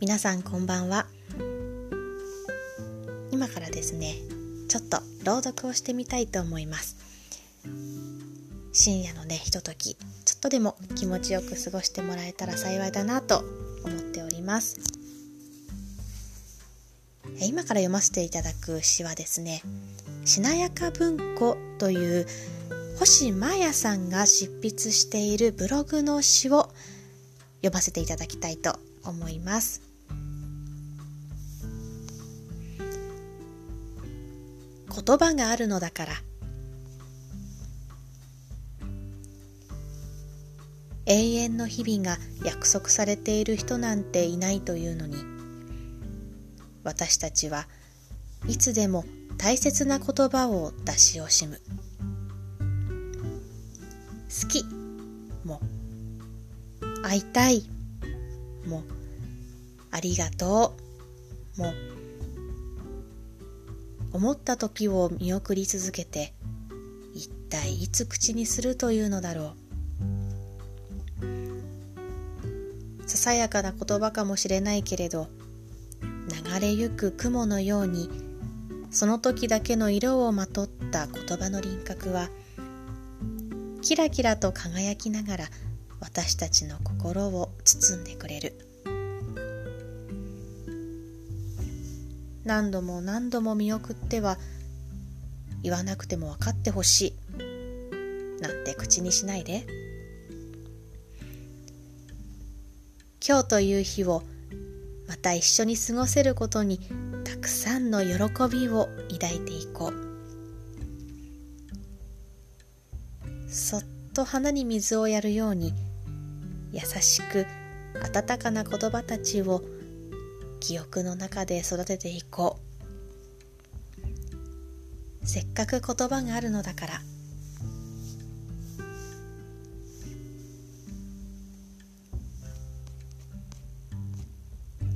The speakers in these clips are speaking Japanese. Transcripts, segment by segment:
皆さんこんばんは。今からですねちょっと朗読をしてみたいと思います。深夜のねひとときちょっとでも気持ちよく過ごしてもらえたら幸いだなと思っております。今から読ませていただく詩はですねしなやか文庫という星真也さんが執筆しているブログの詩を読ませていただきたいと思います。言葉があるのだから。永遠の日々が約束されている人なんていないというのに私たちはいつでも大切な言葉を出し惜しむ。好きも会いたいもありがとうも思った時を見送り続けて一体いつ口にするというのだろう。ささやかな言葉かもしれないけれど流れゆく雲のようにその時だけの色をまとった言葉の輪郭はキラキラと輝きながら私たちの心を包んでくれる。何度も何度も見送っては言わなくても分かってほしい。なんて口にしないで。今日という日をまた一緒に過ごせることにたくさんの喜びを抱いていこう。そっと花に水をやるように優しく温かな言葉たちを記憶の中で育てていこう。せっかく言葉があるのだから。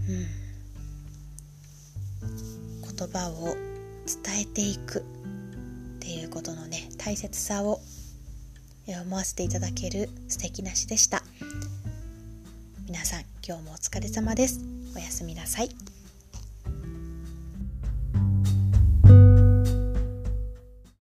うん。言葉を伝えていく。っていうことのね大切さを思わせていただける素敵な詩でした。皆さん今日もお疲れ様です。おやすみなさい。